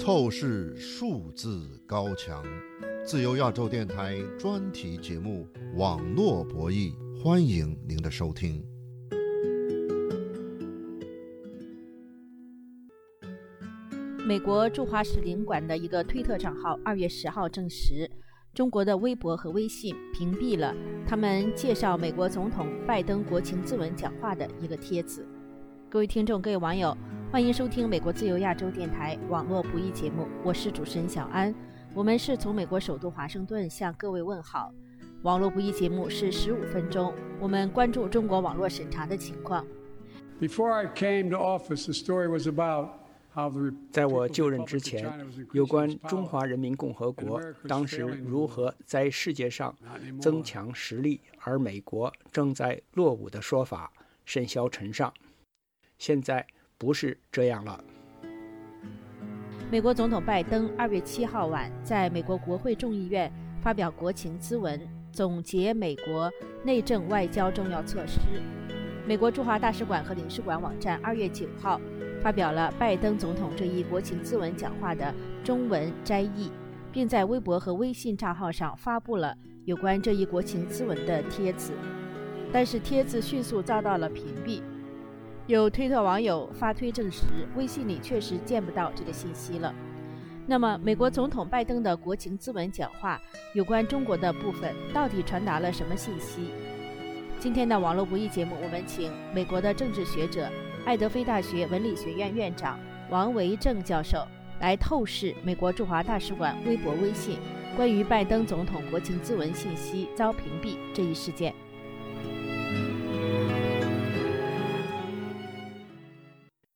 透视数字高墙，自由亚洲电台专题节目《网络博弈》，欢迎您的收听。美国驻华使领馆的一个推特账号二月十号证实，中国的微博和微信屏蔽了他们介绍美国总统拜登国情咨文讲话的一个帖子。各位听众，各位网友，欢迎收听美国自由亚洲电台网络不易节目，我是主持人小安。我们是从美国首都华盛顿向各位问好。网络不易节目是十五分钟，我们关注中国网络审查的情况。Before I came to office, the story was about how 在我就任之前，有关中华人民共和国当时如何在世界上增强实力，而美国正在落伍的说法甚嚣尘上。现在不是这样了。美国总统拜登二月七号晚在美国国会众议院发表国情咨文，总结美国内政外交重要措施。美国驻华大使馆和领事馆网站二月九号发表了拜登总统这一国情咨文讲话的中文摘译，并在微博和微信账号上发布了有关这一国情咨文的帖子，但是帖子迅速遭到了屏蔽。有推特网友发推证实，微信里确实见不到这个信息了。那么，美国总统拜登的国情咨文讲话有关中国的部分，到底传达了什么信息？今天的网络不易节目，我们请美国的政治学者、爱德菲大学文理学院院长王维正教授来透视美国驻华大使馆微博、微信关于拜登总统国情咨文信息遭屏蔽这一事件。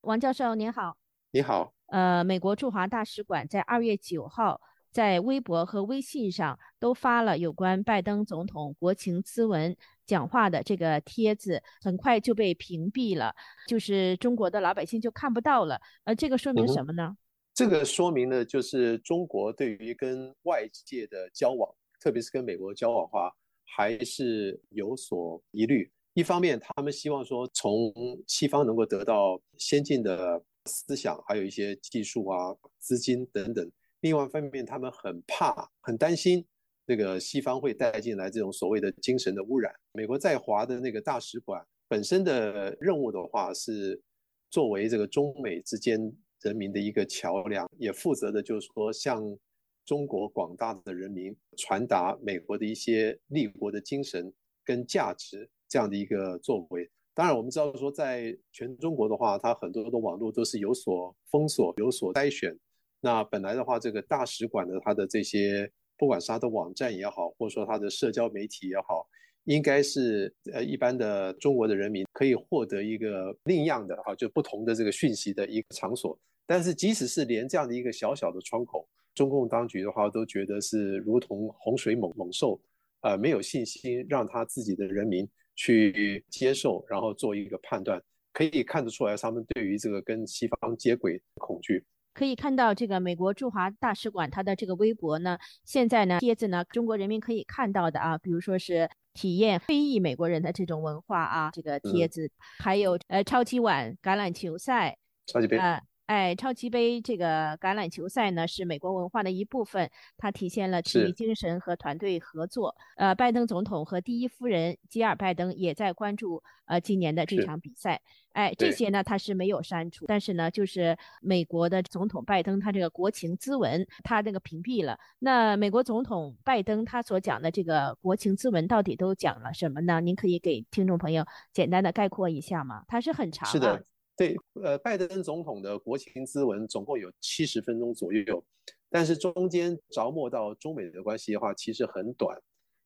王教授您好，你好。呃，美国驻华大使馆在二月九号在微博和微信上都发了有关拜登总统国情咨文讲话的这个帖子，很快就被屏蔽了，就是中国的老百姓就看不到了。呃，这个说明什么呢？嗯、这个说明呢，就是中国对于跟外界的交往，特别是跟美国交往的话，还是有所疑虑。一方面，他们希望说从西方能够得到先进的思想，还有一些技术啊、资金等等；另外一方面，他们很怕、很担心这个西方会带进来这种所谓的精神的污染。美国在华的那个大使馆本身的任务的话，是作为这个中美之间人民的一个桥梁，也负责的就是说向中国广大的人民传达美国的一些立国的精神跟价值。这样的一个作为，当然我们知道说，在全中国的话，它很多的网络都是有所封锁、有所筛选。那本来的话，这个大使馆的它的这些，不管是它的网站也好，或者说它的社交媒体也好，应该是呃一般的中国的人民可以获得一个另样的哈，就不同的这个讯息的一个场所。但是即使是连这样的一个小小的窗口，中共当局的话都觉得是如同洪水猛猛兽，呃，没有信心让他自己的人民。去接受，然后做一个判断，可以看得出来，他们对于这个跟西方接轨恐惧。可以看到，这个美国驻华大使馆它的这个微博呢，现在呢帖子呢，中国人民可以看到的啊，比如说是体验非裔美国人的这种文化啊，这个帖子，嗯、还有呃超级碗橄榄球赛，超级杯。呃哎，超级杯这个橄榄球赛呢，是美国文化的一部分，它体现了体育精神和团队合作。呃，拜登总统和第一夫人吉尔拜登也在关注呃今年的这场比赛。哎，这些呢他是没有删除，但是呢，就是美国的总统拜登他这个国情咨文，他那个屏蔽了。那美国总统拜登他所讲的这个国情咨文到底都讲了什么呢？您可以给听众朋友简单的概括一下吗？它是很长、啊。是的。对，呃，拜登总统的国情咨文总共有七十分钟左右，但是中间着墨到中美的关系的话，其实很短。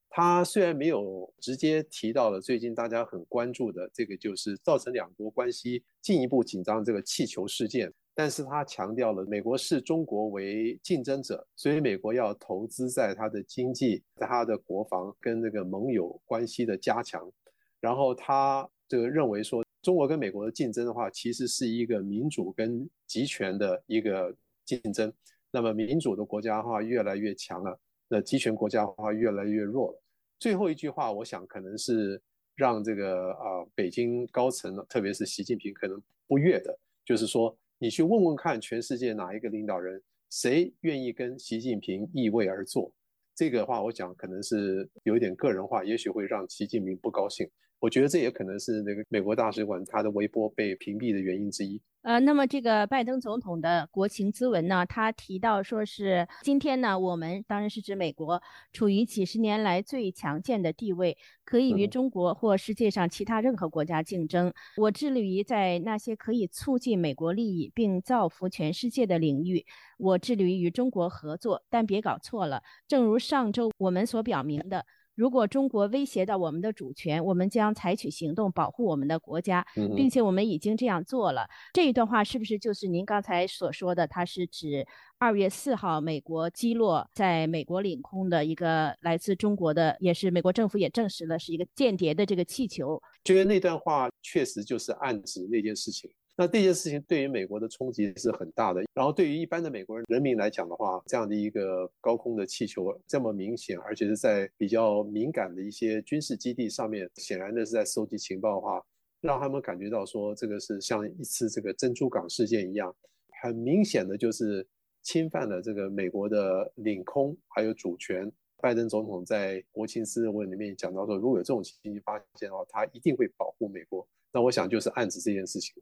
他虽然没有直接提到了最近大家很关注的这个，就是造成两国关系进一步紧张这个气球事件，但是他强调了美国视中国为竞争者，所以美国要投资在它的经济、在它的国防跟这个盟友关系的加强。然后他这个认为说。中国跟美国的竞争的话，其实是一个民主跟集权的一个竞争。那么民主的国家的话越来越强了，那集权国家的话越来越弱了。最后一句话，我想可能是让这个啊、北京高层，特别是习近平可能不悦的，就是说你去问问看全世界哪一个领导人谁愿意跟习近平依位而坐？这个话我讲可能是有一点个人化，也许会让习近平不高兴。我觉得这也可能是那个美国大使馆他的微博被屏蔽的原因之一。呃，那么这个拜登总统的国情咨文呢，他提到说是今天呢，我们当然是指美国处于几十年来最强健的地位，可以与中国或世界上其他任何国家竞争。我致力于在那些可以促进美国利益并造福全世界的领域，我致力于与中国合作。但别搞错了，正如上周我们所表明的。如果中国威胁到我们的主权，我们将采取行动保护我们的国家，并且我们已经这样做了。这一段话是不是就是您刚才所说的？它是指二月四号美国击落在美国领空的一个来自中国的，也是美国政府也证实了是一个间谍的这个气球。觉得那段话确实就是暗指那件事情。那这件事情对于美国的冲击是很大的，然后对于一般的美国人人民来讲的话，这样的一个高空的气球这么明显，而且是在比较敏感的一些军事基地上面，显然的是在收集情报的话，让他们感觉到说这个是像一次这个珍珠港事件一样，很明显的就是侵犯了这个美国的领空还有主权。拜登总统在国情咨文里面讲到说，如果有这种情形发现的话，他一定会保护美国。那我想就是暗指这件事情。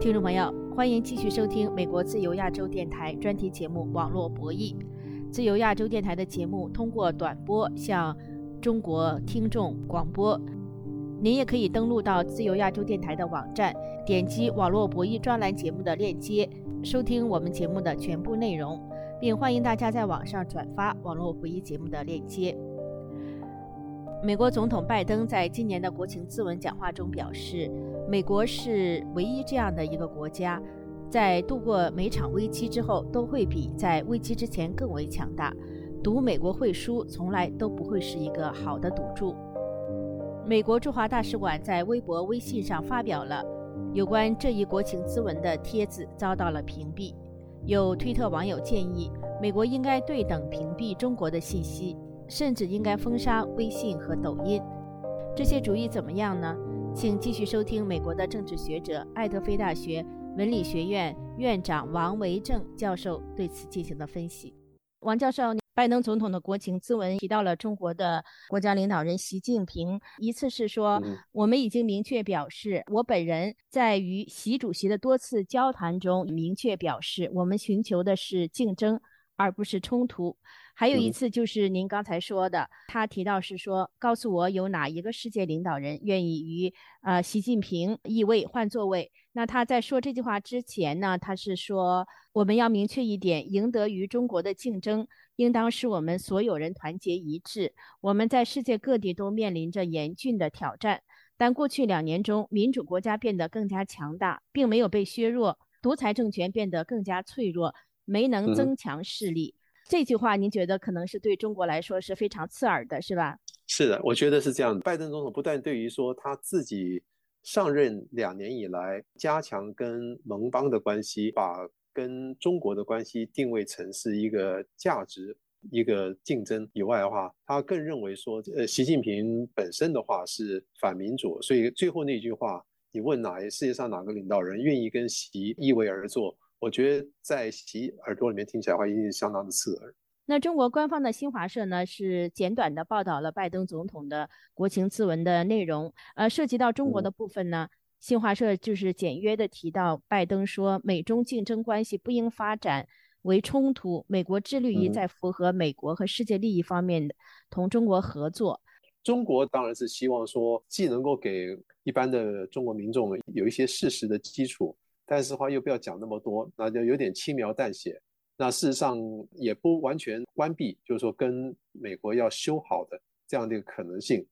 听众朋友，欢迎继续收听美国自由亚洲电台专题节目《网络博弈》。自由亚洲电台的节目通过短波向中国听众广播。您也可以登录到自由亚洲电台的网站，点击“网络博弈”专栏节目的链接，收听我们节目的全部内容，并欢迎大家在网上转发“网络博弈”节目的链接。美国总统拜登在今年的国情咨文讲话中表示。美国是唯一这样的一个国家，在度过每场危机之后，都会比在危机之前更为强大。赌美国会输，从来都不会是一个好的赌注。美国驻华大使馆在微博、微信上发表了有关这一国情咨文的帖子，遭到了屏蔽。有推特网友建议，美国应该对等屏蔽中国的信息，甚至应该封杀微信和抖音。这些主意怎么样呢？请继续收听美国的政治学者、爱德菲大学文理学院院长王维正教授对此进行的分析。王教授，拜登总统的国情咨文提到了中国的国家领导人习近平，一次是说我们已经明确表示，我本人在与习主席的多次交谈中明确表示，我们寻求的是竞争，而不是冲突。还有一次就是您刚才说的，他提到是说，告诉我有哪一个世界领导人愿意与呃习近平易位换座位。那他在说这句话之前呢，他是说我们要明确一点，赢得与中国的竞争，应当是我们所有人团结一致。我们在世界各地都面临着严峻的挑战，但过去两年中，民主国家变得更加强大，并没有被削弱；独裁政权变得更加脆弱，没能增强势力。这句话您觉得可能是对中国来说是非常刺耳的，是吧？是的，我觉得是这样。拜登总统不但对于说他自己上任两年以来加强跟盟邦的关系，把跟中国的关系定位成是一个价值、一个竞争以外的话，他更认为说，呃，习近平本身的话是反民主，所以最后那句话，你问哪世界上哪个领导人愿意跟习依为而坐？我觉得在洗耳朵里面听起来的话，一定是相当的刺耳。那中国官方的新华社呢，是简短的报道了拜登总统的国情咨文的内容。呃，涉及到中国的部分呢，新华社就是简约的提到，拜登说，美中竞争关系不应发展为冲突，美国致力于在符合美国和世界利益方面的同中国合作。中国当然是希望说，既能够给一般的中国民众有一些事实的基础。但是话又不要讲那么多，那就有点轻描淡写。那事实上也不完全关闭，就是说跟美国要修好的这样的一个可能性。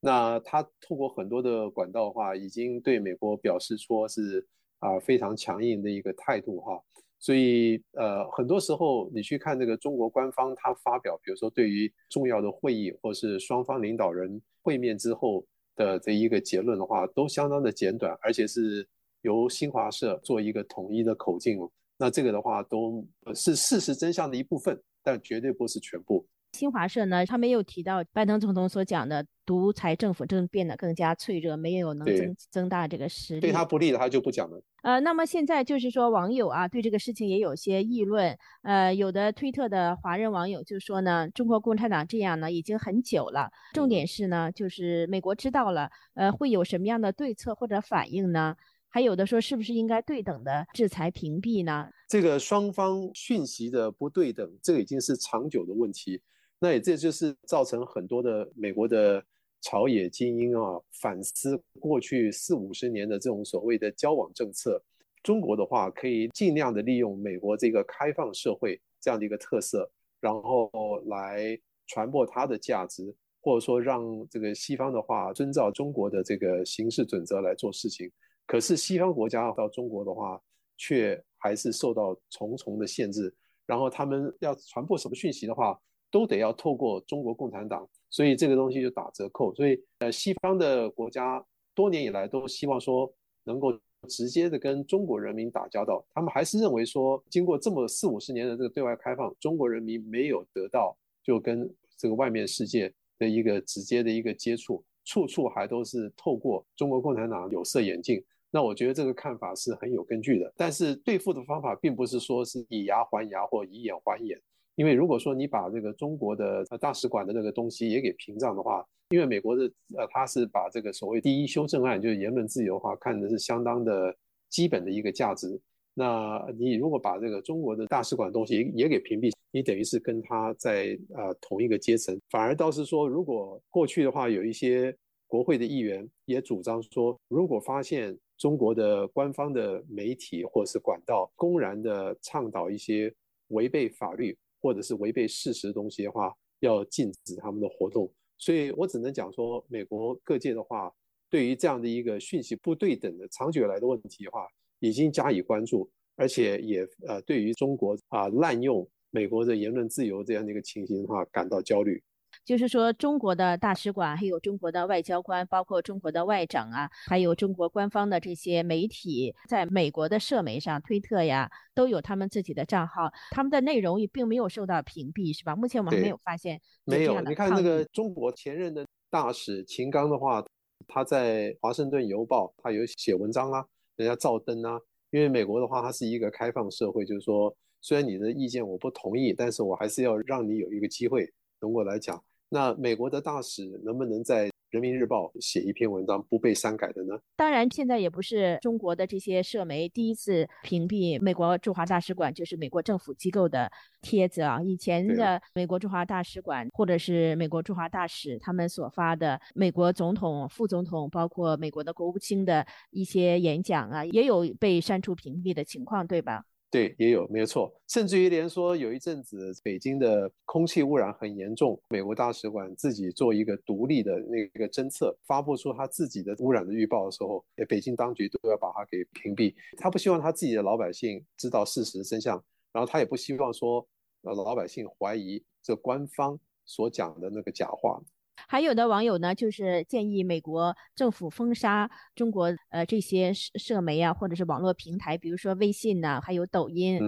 那他透过很多的管道的话，已经对美国表示说是啊非常强硬的一个态度哈。所以呃很多时候你去看这个中国官方他发表，比如说对于重要的会议或是双方领导人会面之后的这一个结论的话，都相当的简短，而且是。由新华社做一个统一的口径，那这个的话都是事实真相的一部分，但绝对不是全部。新华社呢，他没有提到拜登总统所讲的独裁政府正变得更加脆弱，没有能增增大这个实力，对他不利的他就不讲了。呃，那么现在就是说网友啊对这个事情也有些议论，呃，有的推特的华人网友就说呢，中国共产党这样呢已经很久了，重点是呢就是美国知道了，呃，会有什么样的对策或者反应呢？还有的说是不是应该对等的制裁屏蔽呢？这个双方讯息的不对等，这个已经是长久的问题。那也这就是造成很多的美国的朝野精英啊反思过去四五十年的这种所谓的交往政策。中国的话可以尽量的利用美国这个开放社会这样的一个特色，然后来传播它的价值，或者说让这个西方的话遵照中国的这个行事准则来做事情。可是西方国家到中国的话，却还是受到重重的限制。然后他们要传播什么讯息的话，都得要透过中国共产党，所以这个东西就打折扣。所以呃，西方的国家多年以来都希望说能够直接的跟中国人民打交道。他们还是认为说，经过这么四五十年的这个对外开放，中国人民没有得到就跟这个外面世界的一个直接的一个接触，处处还都是透过中国共产党有色眼镜。那我觉得这个看法是很有根据的，但是对付的方法并不是说是以牙还牙或以眼还眼，因为如果说你把这个中国的大使馆的那个东西也给屏障的话，因为美国的呃他是把这个所谓第一修正案就是言论自由的话看的是相当的基本的一个价值，那你如果把这个中国的大使馆东西也给屏蔽，你等于是跟他在呃同一个阶层，反而倒是说如果过去的话有一些国会的议员也主张说，如果发现中国的官方的媒体或者是管道公然的倡导一些违背法律或者是违背事实的东西的话，要禁止他们的活动。所以我只能讲说，美国各界的话，对于这样的一个讯息不对等的长久以来的问题的话，已经加以关注，而且也呃对于中国啊滥用美国的言论自由这样的一个情形的话感到焦虑。就是说，中国的大使馆，还有中国的外交官，包括中国的外长啊，还有中国官方的这些媒体，在美国的社媒上，推特呀，都有他们自己的账号，他们的内容也并没有受到屏蔽，是吧？目前我们还没有发现没有。你看那个中国前任的大使秦刚的话，他在《华盛顿邮报》他有写文章啊，人家照登啊。因为美国的话，它是一个开放社会，就是说，虽然你的意见我不同意，但是我还是要让你有一个机会，通过来讲。那美国的大使能不能在《人民日报》写一篇文章不被删改的呢？当然，现在也不是中国的这些社媒第一次屏蔽美国驻华大使馆，就是美国政府机构的帖子啊。以前的美国驻华大使馆或者是美国驻华大使他们所发的美国总统、副总统，包括美国的国务卿的一些演讲啊，也有被删除屏蔽的情况，对吧？对，也有没有错，甚至于连说有一阵子北京的空气污染很严重，美国大使馆自己做一个独立的那个侦测，发布出他自己的污染的预报的时候，北京当局都要把它给屏蔽。他不希望他自己的老百姓知道事实真相，然后他也不希望说呃老百姓怀疑这官方所讲的那个假话。还有的网友呢，就是建议美国政府封杀中国呃这些社社媒啊，或者是网络平台，比如说微信呐，还有抖音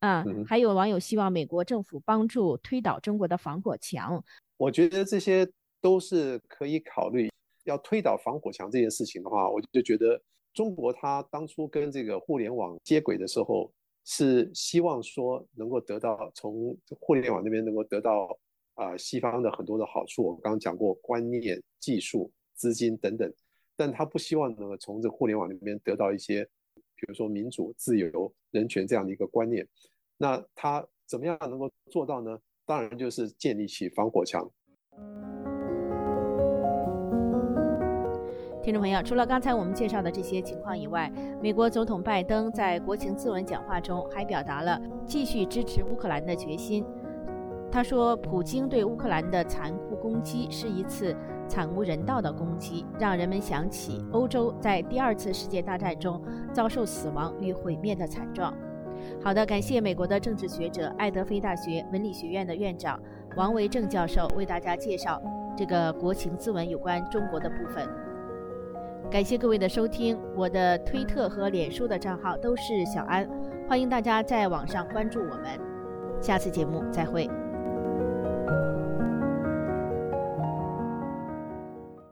啊。还有网友希望美国政府帮助推倒中国的防火墙。我觉得这些都是可以考虑。要推倒防火墙这件事情的话，我就觉得中国它当初跟这个互联网接轨的时候，是希望说能够得到从互联网那边能够得到。啊，西方的很多的好处，我刚刚讲过，观念、技术、资金等等，但他不希望能够从这互联网里面得到一些，比如说民主、自由、人权这样的一个观念。那他怎么样能够做到呢？当然就是建立起防火墙。听众朋友，除了刚才我们介绍的这些情况以外，美国总统拜登在国情咨文讲话中还表达了继续支持乌克兰的决心。他说：“普京对乌克兰的残酷攻击是一次惨无人道的攻击，让人们想起欧洲在第二次世界大战中遭受死亡与毁灭的惨状。”好的，感谢美国的政治学者、爱德菲大学文理学院的院长王维正教授为大家介绍这个国情咨文有关中国的部分。感谢各位的收听，我的推特和脸书的账号都是小安，欢迎大家在网上关注我们。下次节目再会。